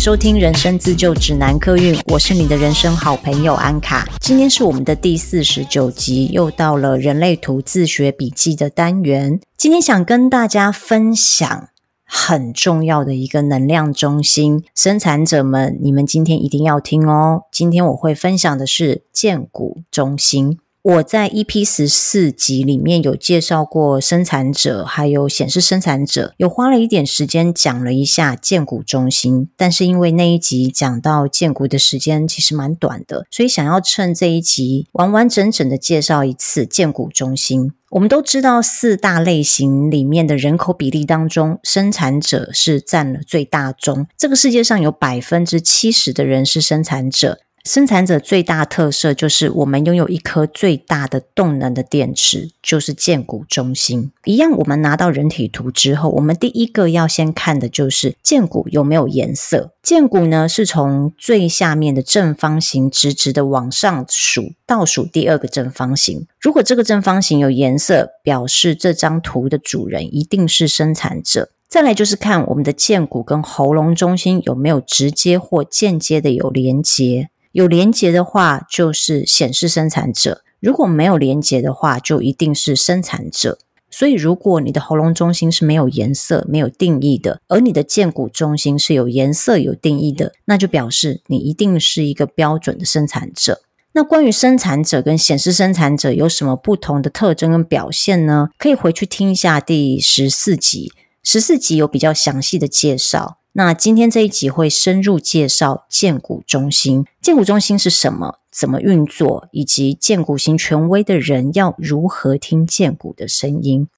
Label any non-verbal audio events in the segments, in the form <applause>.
收听人生自救指南客运，我是你的人生好朋友安卡。今天是我们的第四十九集，又到了人类图自学笔记的单元。今天想跟大家分享很重要的一个能量中心，生产者们，你们今天一定要听哦。今天我会分享的是荐骨中心。我在 EP 十四集里面有介绍过生产者，还有显示生产者，有花了一点时间讲了一下荐骨中心。但是因为那一集讲到荐骨的时间其实蛮短的，所以想要趁这一集完完整整的介绍一次荐骨中心。我们都知道四大类型里面的人口比例当中，生产者是占了最大宗。这个世界上有百分之七十的人是生产者。生产者最大特色就是我们拥有一颗最大的动能的电池，就是建骨中心。一样，我们拿到人体图之后，我们第一个要先看的就是建骨有没有颜色。建骨呢，是从最下面的正方形直直的往上数，倒数第二个正方形。如果这个正方形有颜色，表示这张图的主人一定是生产者。再来就是看我们的荐骨跟喉咙中心有没有直接或间接的有连接。有连结的话，就是显示生产者；如果没有连结的话，就一定是生产者。所以，如果你的喉咙中心是没有颜色、没有定义的，而你的荐骨中心是有颜色、有定义的，那就表示你一定是一个标准的生产者。那关于生产者跟显示生产者有什么不同的特征跟表现呢？可以回去听一下第十四集，十四集有比较详细的介绍。那今天这一集会深入介绍荐股中心。荐股中心是什么？怎么运作？以及荐股型权威的人要如何听荐股的声音？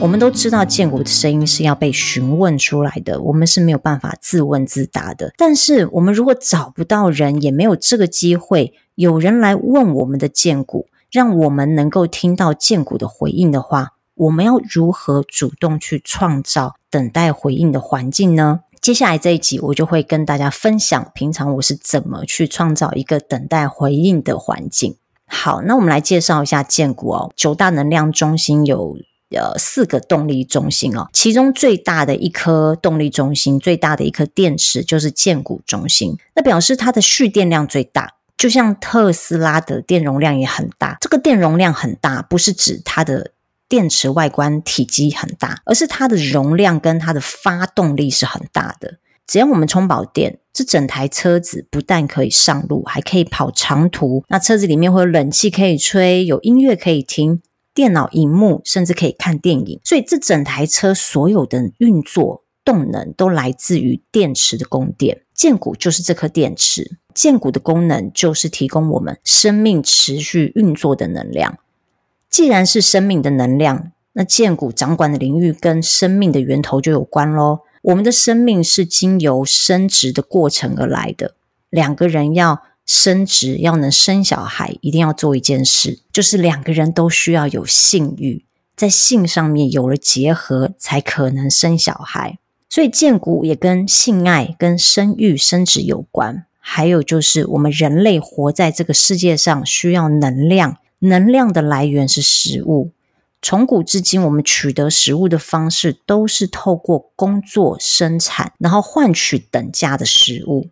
我们都知道，荐股的声音是要被询问出来的，我们是没有办法自问自答的。但是，我们如果找不到人，也没有这个机会，有人来问我们的荐股，让我们能够听到荐股的回应的话。我们要如何主动去创造等待回应的环境呢？接下来这一集我就会跟大家分享，平常我是怎么去创造一个等待回应的环境。好，那我们来介绍一下荐骨哦。九大能量中心有呃四个动力中心哦，其中最大的一颗动力中心，最大的一颗电池就是荐骨中心，那表示它的蓄电量最大。就像特斯拉的电容量也很大，这个电容量很大，不是指它的。电池外观体积很大，而是它的容量跟它的发动力是很大的。只要我们充饱电，这整台车子不但可以上路，还可以跑长途。那车子里面会有冷气可以吹，有音乐可以听，电脑荧幕甚至可以看电影。所以这整台车所有的运作动能都来自于电池的供电。建骨就是这颗电池，建骨的功能就是提供我们生命持续运作的能量。既然是生命的能量，那建骨掌管的领域跟生命的源头就有关喽。我们的生命是经由生殖的过程而来的。两个人要生殖，要能生小孩，一定要做一件事，就是两个人都需要有性欲，在性上面有了结合，才可能生小孩。所以建骨也跟性爱、跟生育、生殖有关。还有就是我们人类活在这个世界上，需要能量。能量的来源是食物。从古至今，我们取得食物的方式都是透过工作生产，然后换取等价的食物。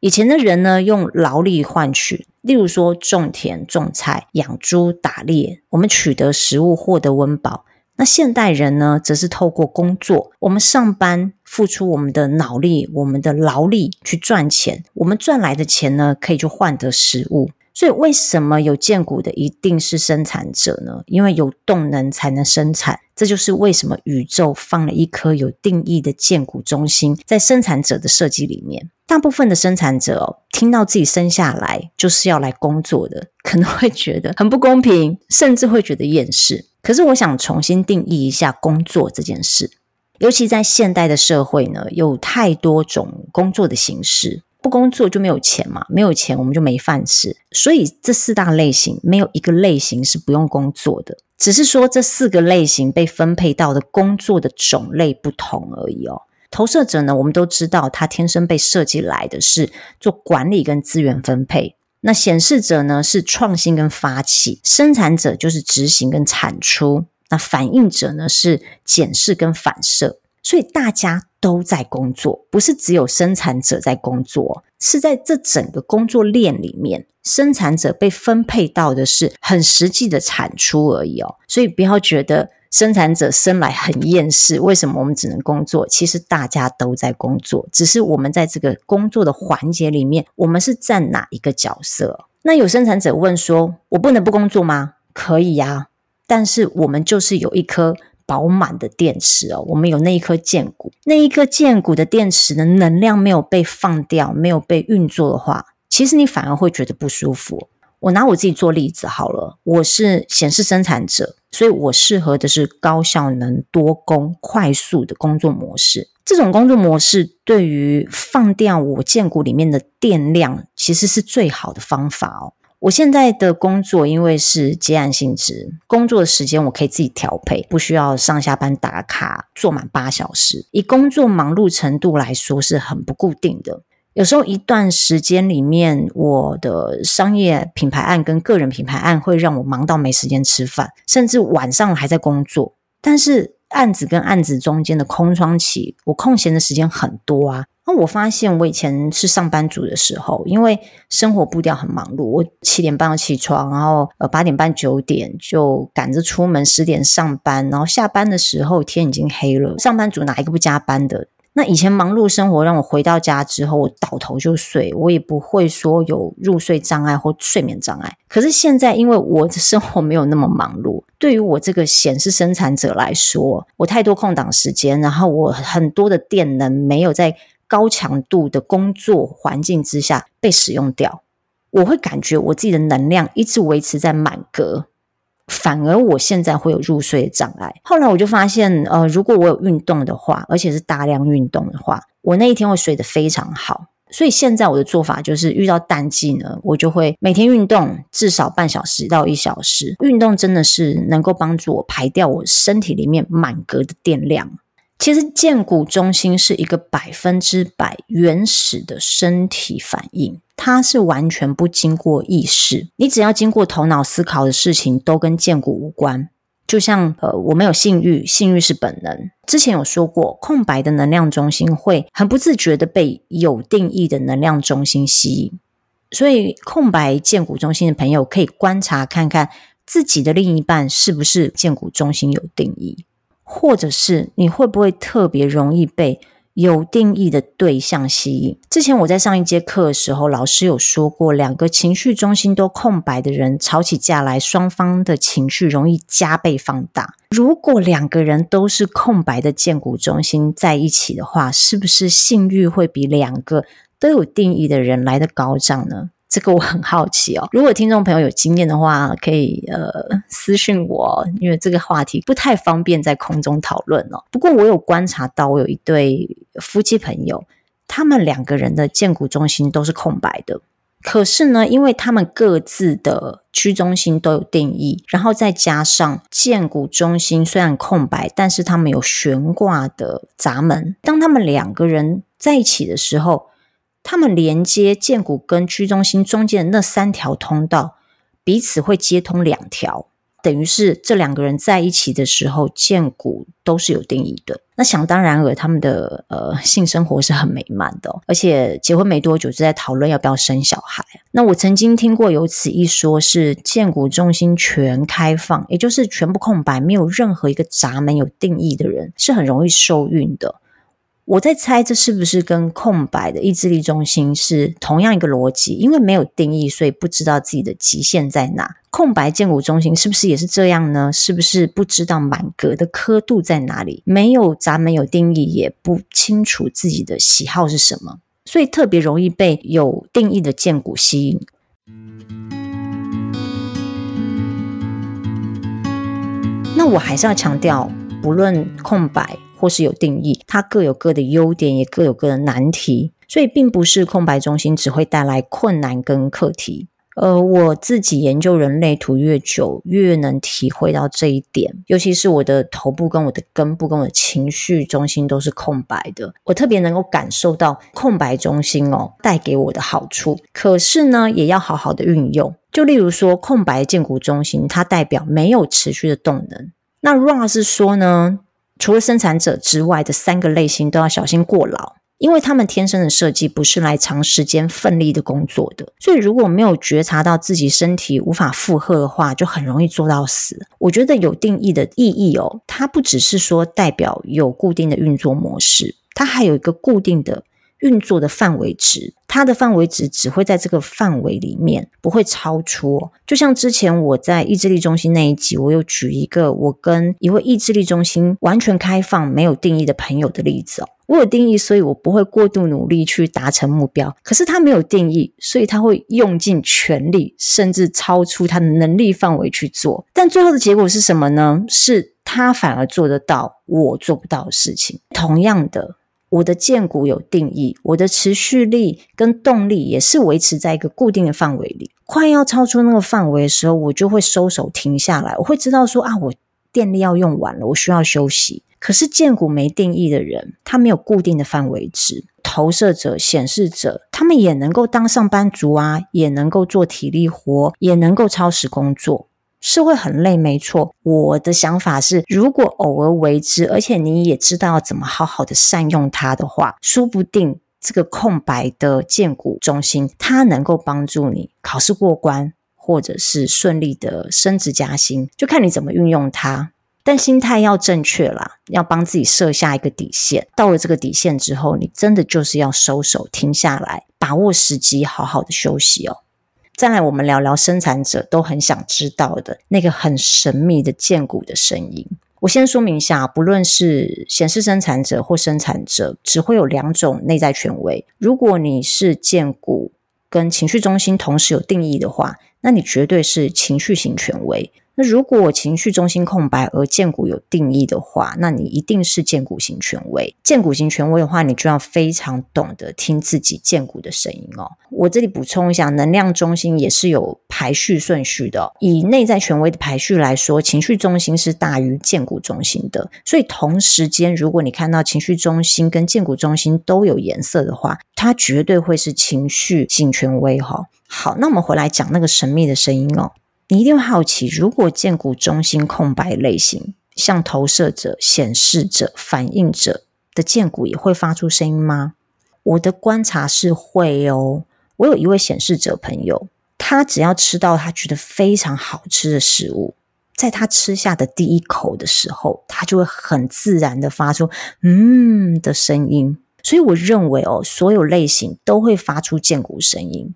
以前的人呢，用劳力换取，例如说种田、种菜、养猪、打猎，我们取得食物，获得温饱。那现代人呢，则是透过工作，我们上班，付出我们的脑力、我们的劳力去赚钱，我们赚来的钱呢，可以去换得食物。所以，为什么有荐骨的一定是生产者呢？因为有动能才能生产，这就是为什么宇宙放了一颗有定义的荐骨中心在生产者的设计里面。大部分的生产者哦，听到自己生下来就是要来工作的，<laughs> 可能会觉得很不公平，甚至会觉得厌世。可是，我想重新定义一下工作这件事，尤其在现代的社会呢，有太多种工作的形式。不工作就没有钱嘛，没有钱我们就没饭吃。所以这四大类型没有一个类型是不用工作的，只是说这四个类型被分配到的工作的种类不同而已哦。投射者呢，我们都知道他天生被设计来的是做管理跟资源分配，那显示者呢是创新跟发起，生产者就是执行跟产出，那反应者呢是检视跟反射。所以大家都在工作，不是只有生产者在工作，是在这整个工作链里面，生产者被分配到的是很实际的产出而已哦。所以不要觉得生产者生来很厌世，为什么我们只能工作？其实大家都在工作，只是我们在这个工作的环节里面，我们是占哪一个角色？那有生产者问说：“我不能不工作吗？”可以呀，但是我们就是有一颗。饱满的电池哦，我们有那一颗荐骨，那一颗荐骨的电池的能量没有被放掉，没有被运作的话，其实你反而会觉得不舒服。我拿我自己做例子好了，我是显示生产者，所以我适合的是高效能、多工、快速的工作模式。这种工作模式对于放掉我荐骨里面的电量，其实是最好的方法哦。我现在的工作因为是接案性质，工作的时间我可以自己调配，不需要上下班打卡，做满八小时。以工作忙碌程度来说是很不固定的，有时候一段时间里面，我的商业品牌案跟个人品牌案会让我忙到没时间吃饭，甚至晚上还在工作。但是案子跟案子中间的空窗期，我空闲的时间很多啊。那我发现，我以前是上班族的时候，因为生活步调很忙碌，我七点半要起床，然后呃八点半九点就赶着出门，十点上班，然后下班的时候天已经黑了。上班族哪一个不加班的？那以前忙碌生活让我回到家之后，我倒头就睡，我也不会说有入睡障碍或睡眠障碍。可是现在，因为我的生活没有那么忙碌，对于我这个显示生产者来说，我太多空档时间，然后我很多的电能没有在。高强度的工作环境之下被使用掉，我会感觉我自己的能量一直维持在满格，反而我现在会有入睡的障碍。后来我就发现，呃，如果我有运动的话，而且是大量运动的话，我那一天会睡得非常好。所以现在我的做法就是，遇到淡季呢，我就会每天运动至少半小时到一小时。运动真的是能够帮助我排掉我身体里面满格的电量。其实，建骨中心是一个百分之百原始的身体反应，它是完全不经过意识。你只要经过头脑思考的事情，都跟建骨无关。就像呃，我们有性欲，性欲是本能。之前有说过，空白的能量中心会很不自觉的被有定义的能量中心吸引。所以，空白建骨中心的朋友可以观察看看自己的另一半是不是建骨中心有定义。或者是你会不会特别容易被有定义的对象吸引？之前我在上一节课的时候，老师有说过，两个情绪中心都空白的人吵起架来，双方的情绪容易加倍放大。如果两个人都是空白的荐骨中心在一起的话，是不是性欲会比两个都有定义的人来得高涨呢？这个我很好奇哦，如果听众朋友有经验的话，可以呃私信我，因为这个话题不太方便在空中讨论哦。不过我有观察到，我有一对夫妻朋友，他们两个人的建骨中心都是空白的，可是呢，因为他们各自的区中心都有定义，然后再加上建骨中心虽然空白，但是他们有悬挂的闸门，当他们两个人在一起的时候。他们连接荐骨跟区中心中间的那三条通道，彼此会接通两条，等于是这两个人在一起的时候，荐骨都是有定义的。那想当然尔，他们的呃性生活是很美满的，而且结婚没多久就在讨论要不要生小孩。那我曾经听过有此一说，是荐骨中心全开放，也就是全部空白，没有任何一个闸门有定义的人，是很容易受孕的。我在猜，这是不是跟空白的意志力中心是同样一个逻辑？因为没有定义，所以不知道自己的极限在哪。空白建骨中心是不是也是这样呢？是不是不知道满格的刻度在哪里？没有闸门有定义，也不清楚自己的喜好是什么，所以特别容易被有定义的荐骨吸引。那我还是要强调，不论空白。或是有定义，它各有各的优点，也各有各的难题，所以并不是空白中心只会带来困难跟课题，呃，我自己研究人类图越久，越能体会到这一点。尤其是我的头部、跟我的根部、跟我的情绪中心都是空白的，我特别能够感受到空白中心哦带给我的好处。可是呢，也要好好的运用。就例如说，空白建骨中心，它代表没有持续的动能。那 Ra 是说呢，除了生产者之外的三个类型都要小心过劳。因为他们天生的设计不是来长时间奋力的工作的，所以如果没有觉察到自己身体无法负荷的话，就很容易做到死。我觉得有定义的意义哦，它不只是说代表有固定的运作模式，它还有一个固定的运作的范围值，它的范围值只会在这个范围里面，不会超出。就像之前我在意志力中心那一集，我有举一个我跟一位意志力中心完全开放、没有定义的朋友的例子哦。我有定义，所以我不会过度努力去达成目标。可是他没有定义，所以他会用尽全力，甚至超出他的能力范围去做。但最后的结果是什么呢？是他反而做得到我做不到的事情。同样的，我的荐骨有定义，我的持续力跟动力也是维持在一个固定的范围里。快要超出那个范围的时候，我就会收手停下来。我会知道说啊，我电力要用完了，我需要休息。可是荐骨没定义的人，他没有固定的范围值。投射者、显示者，他们也能够当上班族啊，也能够做体力活，也能够超时工作，是会很累，没错。我的想法是，如果偶尔为之，而且你也知道怎么好好的善用它的话，说不定这个空白的荐股中心，它能够帮助你考试过关，或者是顺利的升职加薪，就看你怎么运用它。但心态要正确啦，要帮自己设下一个底线。到了这个底线之后，你真的就是要收手，停下来，把握时机，好好的休息哦。再来，我们聊聊生产者都很想知道的那个很神秘的荐骨的声音。我先说明一下，不论是显示生产者或生产者，只会有两种内在权威。如果你是荐骨跟情绪中心同时有定义的话，那你绝对是情绪型权威。那如果情绪中心空白而荐骨有定义的话，那你一定是荐骨型权威。荐骨型权威的话，你就要非常懂得听自己荐骨的声音哦。我这里补充一下，能量中心也是有排序顺序的。以内在权威的排序来说，情绪中心是大于荐骨中心的。所以同时间，如果你看到情绪中心跟荐骨中心都有颜色的话，它绝对会是情绪型权威哈。好，那我们回来讲那个神秘的声音哦。你一定会好奇，如果荐骨中心空白类型，像投射者、显示者、反应者的荐骨也会发出声音吗？我的观察是会哦。我有一位显示者朋友，他只要吃到他觉得非常好吃的食物，在他吃下的第一口的时候，他就会很自然的发出“嗯”的声音。所以我认为哦，所有类型都会发出荐骨声音。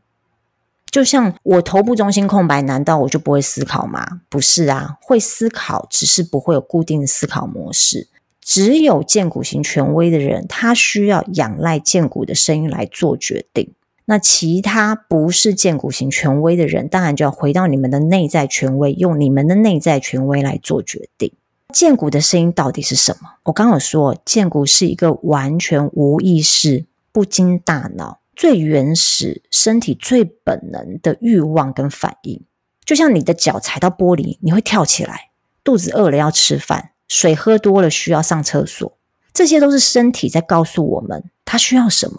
就像我头部中心空白，难道我就不会思考吗？不是啊，会思考，只是不会有固定的思考模式。只有荐骨型权威的人，他需要仰赖荐骨的声音来做决定。那其他不是荐骨型权威的人，当然就要回到你们的内在权威，用你们的内在权威来做决定。荐骨的声音到底是什么？我刚有说，荐骨是一个完全无意识、不经大脑。最原始、身体最本能的欲望跟反应，就像你的脚踩到玻璃，你会跳起来；肚子饿了要吃饭，水喝多了需要上厕所，这些都是身体在告诉我们，它需要什么？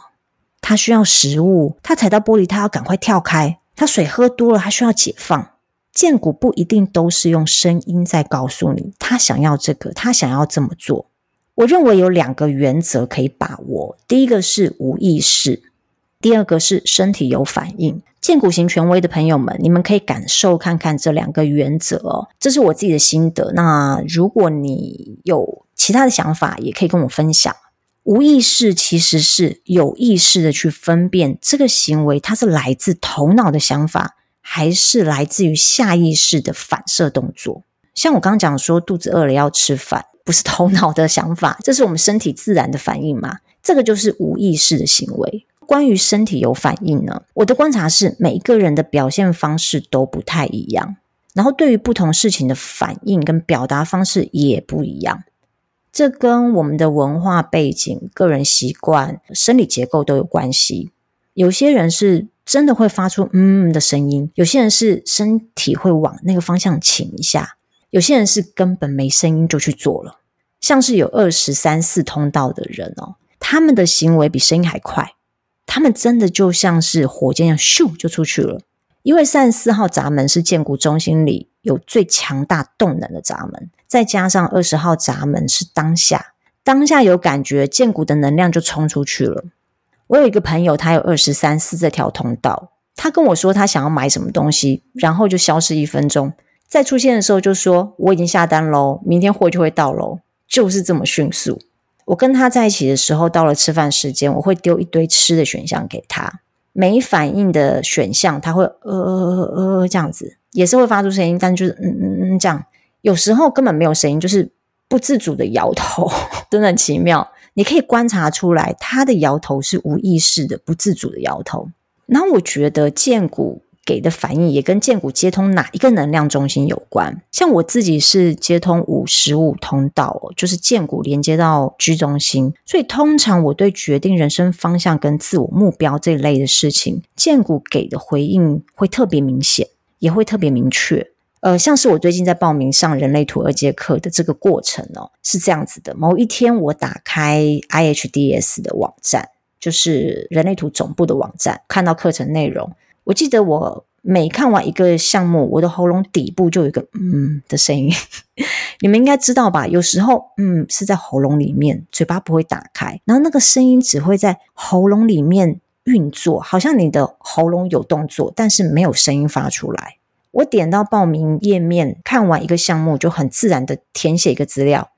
它需要食物。它踩到玻璃，它要赶快跳开；它水喝多了，它需要解放。荐骨不一定都是用声音在告诉你，他想要这个，他想要这么做。我认为有两个原则可以把握，第一个是无意识。第二个是身体有反应，荐骨型权威的朋友们，你们可以感受看看这两个原则哦。这是我自己的心得。那如果你有其他的想法，也可以跟我分享。无意识其实是有意识的去分辨这个行为，它是来自头脑的想法，还是来自于下意识的反射动作。像我刚刚讲说，肚子饿了要吃饭，不是头脑的想法，这是我们身体自然的反应嘛？这个就是无意识的行为。关于身体有反应呢，我的观察是每一个人的表现方式都不太一样，然后对于不同事情的反应跟表达方式也不一样，这跟我们的文化背景、个人习惯、生理结构都有关系。有些人是真的会发出嗯的声音。有些人是身体会往那个方向倾一下，有些人是根本没声音就去做了。像是有二十三四通道的人哦，他们的行为比声音还快，他们真的就像是火箭一样，咻就出去了。因为三十四号闸门是建骨中心里有最强大动能的闸门，再加上二十号闸门是当下，当下有感觉，建骨的能量就冲出去了。我有一个朋友，他有二十三四这条通道，他跟我说他想要买什么东西，然后就消失一分钟，再出现的时候就说我已经下单喽，明天货就会到喽，就是这么迅速。我跟他在一起的时候，到了吃饭时间，我会丢一堆吃的选项给他。没反应的选项，他会呃呃呃这样子，也是会发出声音，但就是嗯嗯嗯这样。有时候根本没有声音，就是不自主的摇头，<laughs> 真的很奇妙。你可以观察出来，他的摇头是无意识的、不自主的摇头。然后我觉得荐骨。给的反应也跟荐骨接通哪一个能量中心有关。像我自己是接通五十五通道，就是荐骨连接到居中心，所以通常我对决定人生方向跟自我目标这一类的事情，荐骨给的回应会特别明显，也会特别明确。呃，像是我最近在报名上人类图二阶课的这个过程哦，是这样子的：某一天我打开 IHDS 的网站，就是人类图总部的网站，看到课程内容。我记得我每看完一个项目，我的喉咙底部就有一个“嗯”的声音，<laughs> 你们应该知道吧？有时候“嗯”是在喉咙里面，嘴巴不会打开，然后那个声音只会在喉咙里面运作，好像你的喉咙有动作，但是没有声音发出来。我点到报名页面，看完一个项目就很自然的填写一个资料，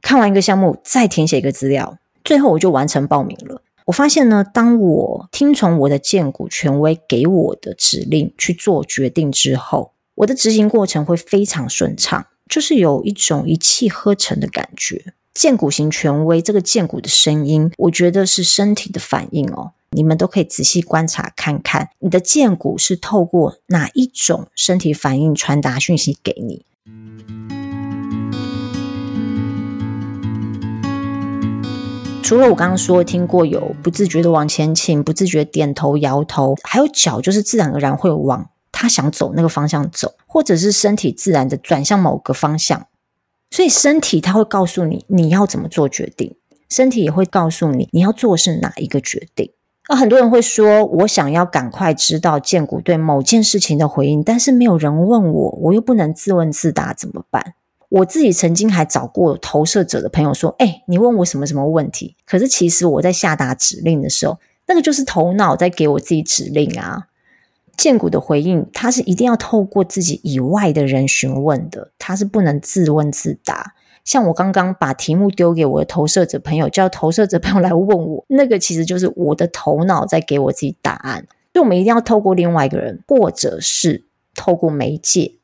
看完一个项目再填写一个资料，最后我就完成报名了。我发现呢，当我听从我的荐骨权威给我的指令去做决定之后，我的执行过程会非常顺畅，就是有一种一气呵成的感觉。荐骨型权威这个荐骨的声音，我觉得是身体的反应哦。你们都可以仔细观察看看，你的荐骨是透过哪一种身体反应传达讯息给你。除了我刚刚说听过有不自觉的往前倾、不自觉点头摇头，还有脚就是自然而然会往他想走那个方向走，或者是身体自然的转向某个方向。所以身体它会告诉你你要怎么做决定，身体也会告诉你你要做的是哪一个决定。那很多人会说，我想要赶快知道荐骨对某件事情的回应，但是没有人问我，我又不能自问自答，怎么办？我自己曾经还找过投射者的朋友说：“哎，你问我什么什么问题？”可是其实我在下达指令的时候，那个就是头脑在给我自己指令啊。荐骨的回应，它是一定要透过自己以外的人询问的，它是不能自问自答。像我刚刚把题目丢给我的投射者朋友，叫投射者朋友来问我，那个其实就是我的头脑在给我自己答案。所以，我们一定要透过另外一个人，或者是透过媒介。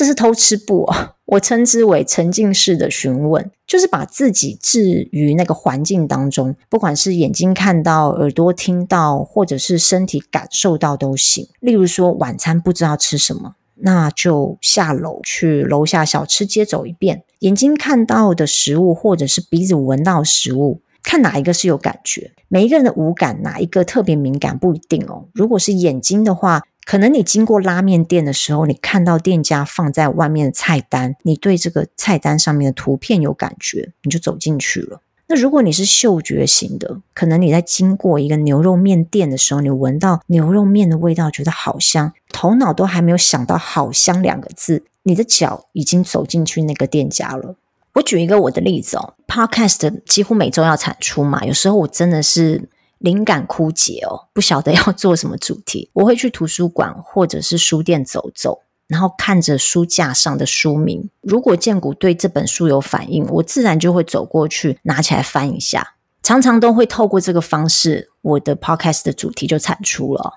这是偷吃步啊！<laughs> 我称之为沉浸式的询问，就是把自己置于那个环境当中，不管是眼睛看到、耳朵听到，或者是身体感受到都行。例如说，晚餐不知道吃什么，那就下楼去楼下小吃街走一遍。眼睛看到的食物，或者是鼻子闻到食物，看哪一个是有感觉。每一个人的五感哪一个特别敏感不一定哦。如果是眼睛的话，可能你经过拉面店的时候，你看到店家放在外面的菜单，你对这个菜单上面的图片有感觉，你就走进去了。那如果你是嗅觉型的，可能你在经过一个牛肉面店的时候，你闻到牛肉面的味道，觉得好香，头脑都还没有想到“好香”两个字，你的脚已经走进去那个店家了。我举一个我的例子哦，Podcast 几乎每周要产出嘛，有时候我真的是。灵感枯竭哦，不晓得要 <laughs> 做什么主题。我会去图书馆或者是书店走走，然后看着书架上的书名。如果荐骨对这本书有反应，我自然就会走过去拿起来翻一下。常常都会透过这个方式，我的 podcast 的主题就产出了。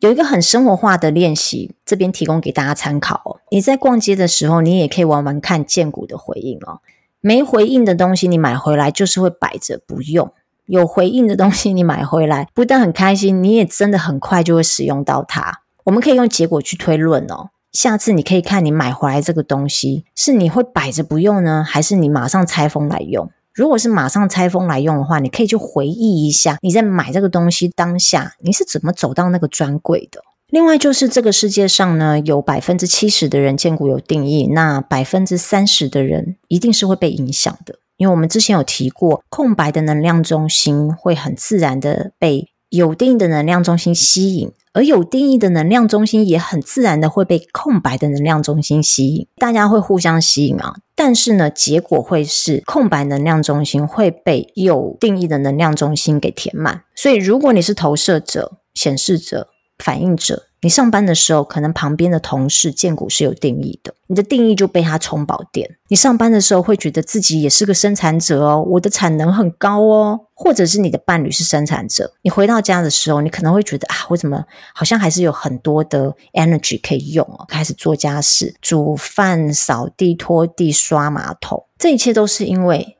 有一个很生活化的练习，这边提供给大家参考。你在逛街的时候，你也可以玩玩看荐骨的回应哦。没回应的东西，你买回来就是会摆着不用。有回应的东西，你买回来不但很开心，你也真的很快就会使用到它。我们可以用结果去推论哦。下次你可以看你买回来这个东西，是你会摆着不用呢，还是你马上拆封来用？如果是马上拆封来用的话，你可以去回忆一下你在买这个东西当下你是怎么走到那个专柜的。另外就是这个世界上呢，有百分之七十的人荐骨有定义，那百分之三十的人一定是会被影响的。因为我们之前有提过，空白的能量中心会很自然的被有定义的能量中心吸引，而有定义的能量中心也很自然的会被空白的能量中心吸引，大家会互相吸引啊。但是呢，结果会是空白能量中心会被有定义的能量中心给填满。所以，如果你是投射者、显示者，反映者，你上班的时候，可能旁边的同事荐股是有定义的，你的定义就被他充饱电。你上班的时候会觉得自己也是个生产者哦，我的产能很高哦，或者是你的伴侣是生产者，你回到家的时候，你可能会觉得啊，我怎么好像还是有很多的 energy 可以用哦，开始做家事、煮饭、扫地、拖地、刷马桶，这一切都是因为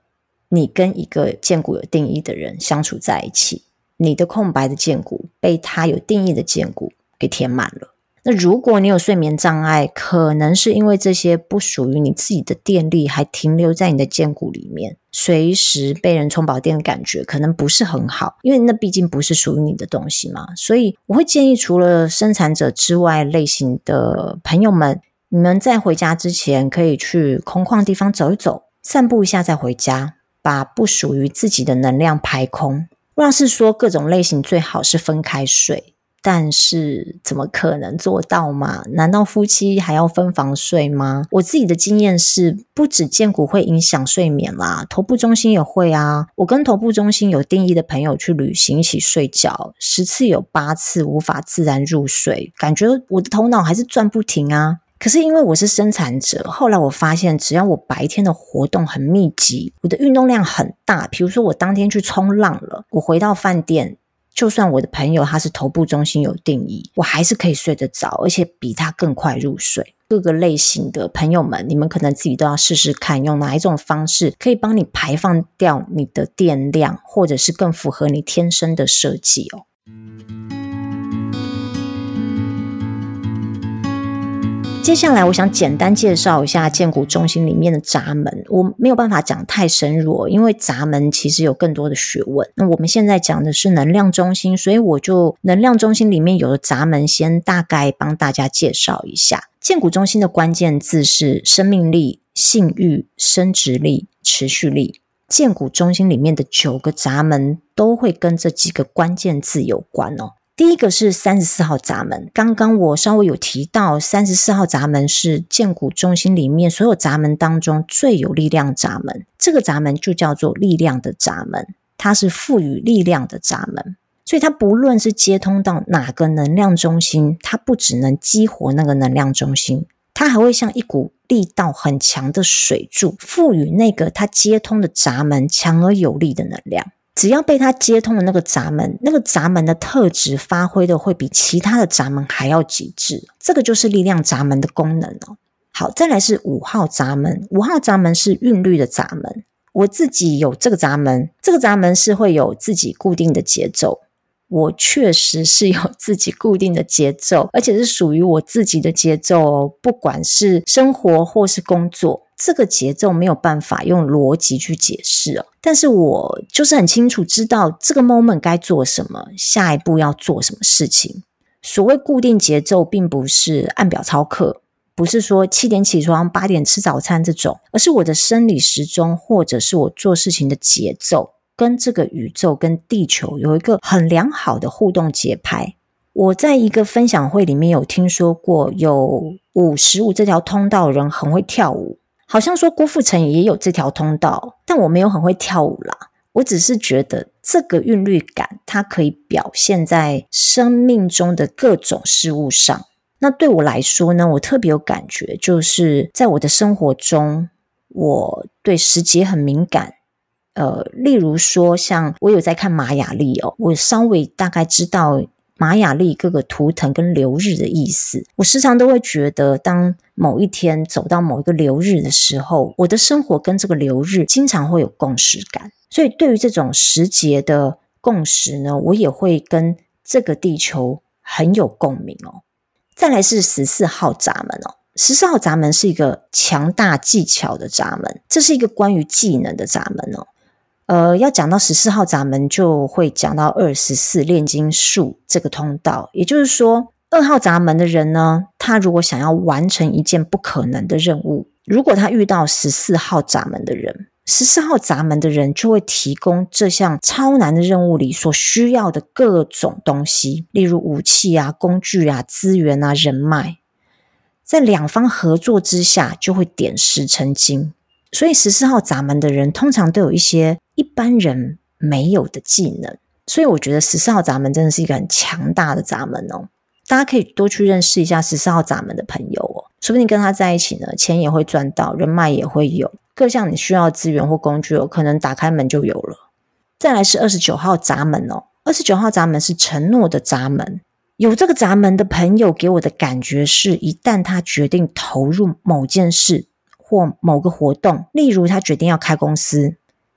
你跟一个荐股有定义的人相处在一起。你的空白的荐股被他有定义的荐股给填满了。那如果你有睡眠障碍，可能是因为这些不属于你自己的电力还停留在你的荐骨里面，随时被人充饱电的感觉可能不是很好，因为那毕竟不是属于你的东西嘛。所以我会建议，除了生产者之外类型的朋友们，你们在回家之前可以去空旷地方走一走，散步一下再回家，把不属于自己的能量排空。若是说各种类型最好是分开睡，但是怎么可能做到嘛？难道夫妻还要分房睡吗？我自己的经验是，不止荐骨会影响睡眠啦，头部中心也会啊。我跟头部中心有定义的朋友去旅行一起睡觉，十次有八次无法自然入睡，感觉我的头脑还是转不停啊。可是因为我是生产者，后来我发现，只要我白天的活动很密集，我的运动量很大，比如说我当天去冲浪了，我回到饭店，就算我的朋友他是头部中心有定义，我还是可以睡得着，而且比他更快入睡。各个类型的朋友们，你们可能自己都要试试看，用哪一种方式可以帮你排放掉你的电量，或者是更符合你天生的设计哦。接下来，我想简单介绍一下荐骨中心里面的闸门。我没有办法讲太深入，因为闸门其实有更多的学问。那我们现在讲的是能量中心，所以我就能量中心里面有的闸门，先大概帮大家介绍一下。荐骨中心的关键字是生命力、性欲、生殖力、持续力。荐骨中心里面的九个闸门都会跟这几个关键字有关哦。第一个是三十四号闸门，刚刚我稍微有提到，三十四号闸门是荐骨中心里面所有闸门当中最有力量闸门，这个闸门就叫做力量的闸门，它是赋予力量的闸门，所以它不论是接通到哪个能量中心，它不只能激活那个能量中心，它还会像一股力道很强的水柱，赋予那个它接通的闸门强而有力的能量。只要被它接通的那个闸门，那个闸门的特质发挥的会比其他的闸门还要极致，这个就是力量闸门的功能哦。好，再来是五号闸门，五号闸门是韵律的闸门。我自己有这个闸门，这个闸门是会有自己固定的节奏。我确实是有 <laughs> 自己固定的节奏，而且是属于我自己的节奏，不管是生活或是工作。这个节奏没有办法用逻辑去解释哦，但是我就是很清楚知道这个 moment 该做什么，下一步要做什么事情。所谓固定节奏，并不是按表操课，不是说七点起床，八点吃早餐这种，而是我的生理时钟，或者是我做事情的节奏，跟这个宇宙、跟地球有一个很良好的互动节拍。我在一个分享会里面有听说过，有五十五这条通道的人很会跳舞。好像说郭富城也有这条通道，但我没有很会跳舞啦。我只是觉得这个韵律感，它可以表现在生命中的各种事物上。那对我来说呢，我特别有感觉，就是在我的生活中，我对时节很敏感。呃，例如说，像我有在看玛雅历哦，我稍微大概知道。玛雅历各个图腾跟流日的意思，我时常都会觉得，当某一天走到某一个流日的时候，我的生活跟这个流日经常会有共识感。所以，对于这种时节的共识呢，我也会跟这个地球很有共鸣哦。再来是十四号闸门哦，十四号闸门是一个强大技巧的闸门，这是一个关于技能的闸门哦。呃，要讲到十四号闸门，就会讲到二十四炼金术这个通道。也就是说，二号闸门的人呢，他如果想要完成一件不可能的任务，如果他遇到十四号闸门的人，十四号闸门的人就会提供这项超难的任务里所需要的各种东西，例如武器啊、工具啊、资源啊、人脉，在两方合作之下，就会点石成金。所以十四号闸门的人通常都有一些一般人没有的技能，所以我觉得十四号闸门真的是一个很强大的闸门哦。大家可以多去认识一下十四号闸门的朋友哦，说不定跟他在一起呢，钱也会赚到，人脉也会有，各项你需要资源或工具哦，可能打开门就有了。再来是二十九号闸门哦，二十九号闸门是承诺的闸门，有这个闸门的朋友给我的感觉是，一旦他决定投入某件事。或某个活动，例如他决定要开公司，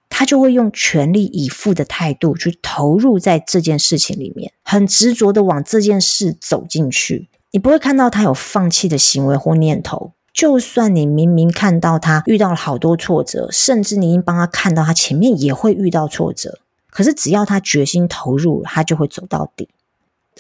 他就会用全力以赴的态度去投入在这件事情里面，很执着的往这件事走进去。你不会看到他有放弃的行为或念头。就算你明明看到他遇到了好多挫折，甚至你已经帮他看到他前面也会遇到挫折，可是只要他决心投入，他就会走到底。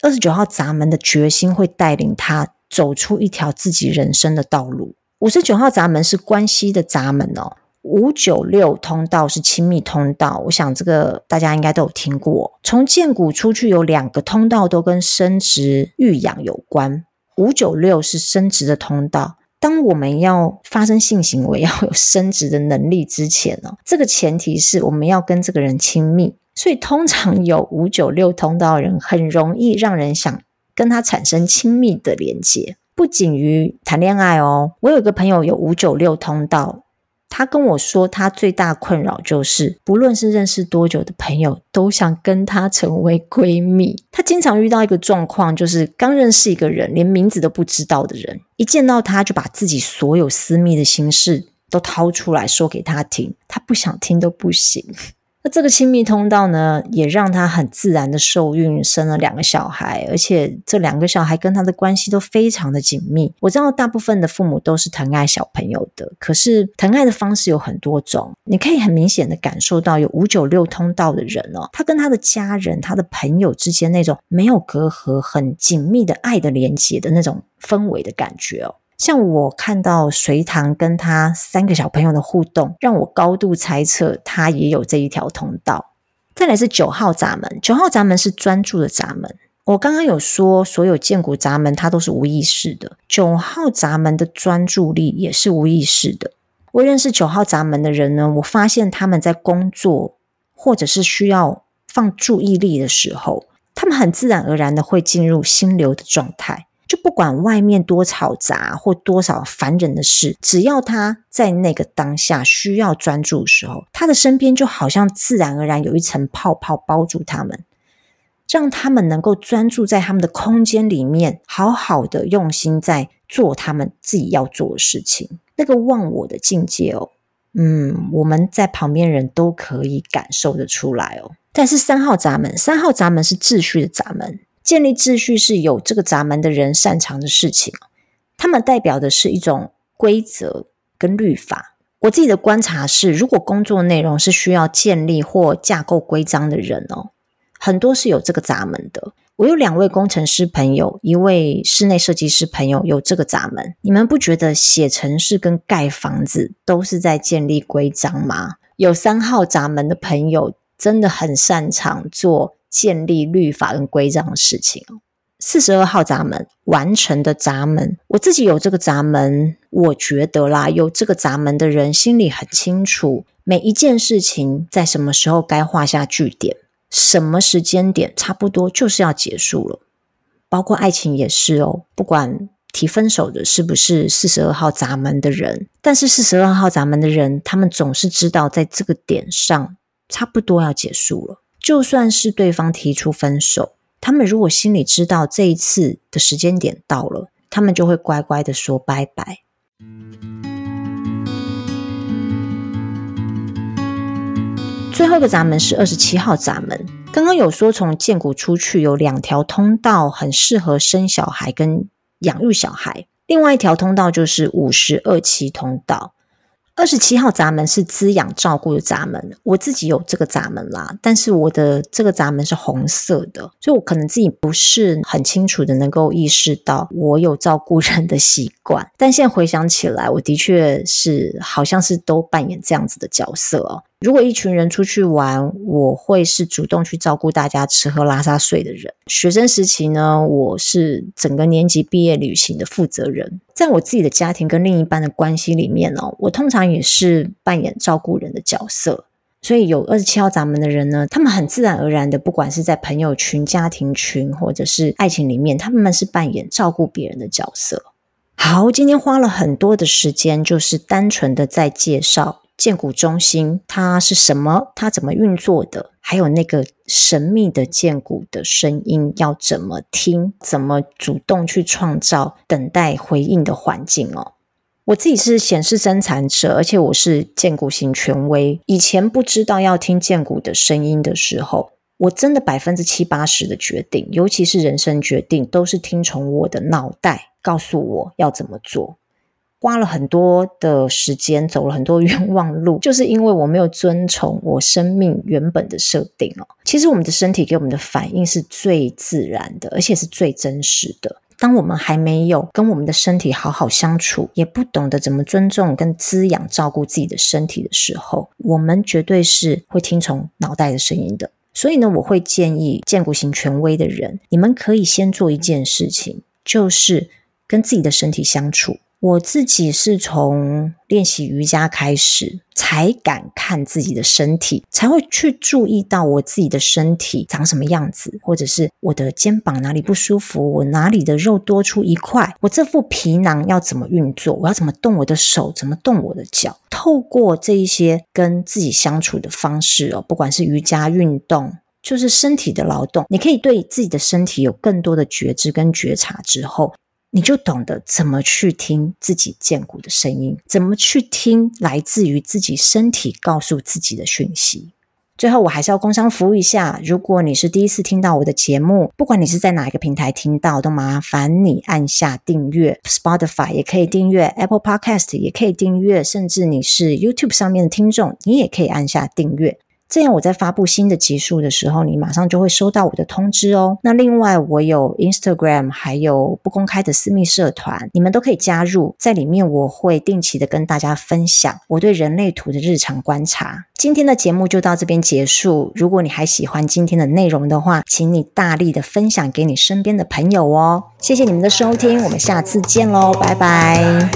二十九号闸门的决心会带领他走出一条自己人生的道路。五十九号闸门是关系的闸门哦，五九六通道是亲密通道，我想这个大家应该都有听过。从荐骨出去有两个通道都跟生殖育养有关，五九六是生殖的通道。当我们要发生性行为要有生殖的能力之前哦，这个前提是我们要跟这个人亲密，所以通常有五九六通道的人很容易让人想跟他产生亲密的连接。不仅于谈恋爱哦，我有个朋友有五九六通道，他跟我说，他最大困扰就是，不论是认识多久的朋友，都想跟他成为闺蜜。他经常遇到一个状况，就是刚认识一个人，连名字都不知道的人，一见到他就把自己所有私密的心事都掏出来说给他听，他不想听都不行。那这个亲密通道呢，也让他很自然的受孕，生了两个小孩，而且这两个小孩跟他的关系都非常的紧密。我知道大部分的父母都是疼爱小朋友的，可是疼爱的方式有很多种。你可以很明显的感受到，有五九六通道的人哦，他跟他的家人、他的朋友之间那种没有隔阂、很紧密的爱的连接的那种氛围的感觉哦。像我看到隋唐跟他三个小朋友的互动，让我高度猜测他也有这一条通道。再来是九号闸门，九号闸门是专注的闸门。我刚刚有说，所有荐骨闸门它都是无意识的，九号闸门的专注力也是无意识的。我认识九号闸门的人呢，我发现他们在工作或者是需要放注意力的时候，他们很自然而然的会进入心流的状态。就不管外面多嘈杂或多少烦人的事，只要他在那个当下需要专注的时候，他的身边就好像自然而然有一层泡泡包住他们，让他们能够专注在他们的空间里面，好好的用心在做他们自己要做的事情。那个忘我的境界哦，嗯，我们在旁边人都可以感受得出来哦。但是三号闸门，三号闸门是秩序的闸门。建立秩序是有这个闸门的人擅长的事情，他们代表的是一种规则跟律法。我自己的观察是，如果工作内容是需要建立或架构规章的人哦，很多是有这个闸门的。我有两位工程师朋友，一位室内设计师朋友有这个闸门。你们不觉得写程式跟盖房子都是在建立规章吗？有三号闸门的朋友真的很擅长做。建立律法跟规章的事情。四十二号闸门，完成的闸门。我自己有这个闸门，我觉得啦，有这个闸门的人心里很清楚，每一件事情在什么时候该画下句点，什么时间点差不多就是要结束了。包括爱情也是哦，不管提分手的是不是四十二号闸门的人，但是四十二号闸门的人，他们总是知道在这个点上差不多要结束了。就算是对方提出分手，他们如果心里知道这一次的时间点到了，他们就会乖乖的说拜拜。最后一个闸门是二十七号闸门，刚刚有说从建谷出去有两条通道，很适合生小孩跟养育小孩。另外一条通道就是五十二期通道。二十七号闸门是滋养照顾的闸门，我自己有这个闸门啦，但是我的这个闸门是红色的，所以我可能自己不是很清楚的能够意识到我有照顾人的习惯。但现在回想起来，我的确是好像是都扮演这样子的角色哦。如果一群人出去玩，我会是主动去照顾大家吃喝拉撒睡的人。学生时期呢，我是整个年级毕业旅行的负责人。在我自己的家庭跟另一半的关系里面哦，我通常也是扮演照顾人的角色。所以有二十七号闸门的人呢，他们很自然而然的，不管是在朋友群、家庭群，或者是爱情里面，他们是扮演照顾别人的角色。好，今天花了很多的时间，就是单纯的在介绍。建骨中心它是什么？它怎么运作的？还有那个神秘的建骨的声音要怎么听？怎么主动去创造等待回应的环境哦？我自己是显示生产者，而且我是建骨型权威。以前不知道要听建骨的声音的时候，我真的百分之七八十的决定，尤其是人生决定，都是听从我的脑袋告诉我要怎么做。花了很多的时间，走了很多冤枉路，<laughs> 就是因为我没有遵从我生命原本的设定哦。其实我们的身体给我们的反应是最自然的，而且是最真实的。当我们还没有跟我们的身体好好相处，也不懂得怎么尊重跟滋养、照顾自己的身体的时候，我们绝对是会听从脑袋的声音的。所以呢，我会建议荐骨型权威的人，你们可以先做一件事情，就是跟自己的身体相处。我自己是从练习瑜伽开始，才敢看自己的身体，才会去注意到我自己的身体长什么样子，或者是我的肩膀哪里不舒服，我哪里的肉多出一块，我这副皮囊要怎么运作，我要怎么动我的手，怎么动我的脚。透过这一些跟自己相处的方式哦，不管是瑜伽运动，就是身体的劳动，你可以对自己的身体有更多的觉知跟觉察之后。你就懂得怎么去听自己荐骨的声音，怎么去听来自于自己身体告诉自己的讯息。最后，我还是要工商服务一下，如果你是第一次听到我的节目，不管你是在哪一个平台听到，都麻烦你按下订阅，Spotify 也可以订阅，Apple Podcast 也可以订阅，甚至你是 YouTube 上面的听众，你也可以按下订阅。这样我在发布新的集数的时候，你马上就会收到我的通知哦。那另外我有 Instagram，还有不公开的私密社团，你们都可以加入。在里面我会定期的跟大家分享我对人类图的日常观察。今天的节目就到这边结束。如果你还喜欢今天的内容的话，请你大力的分享给你身边的朋友哦。谢谢你们的收听，我们下次见喽，拜拜。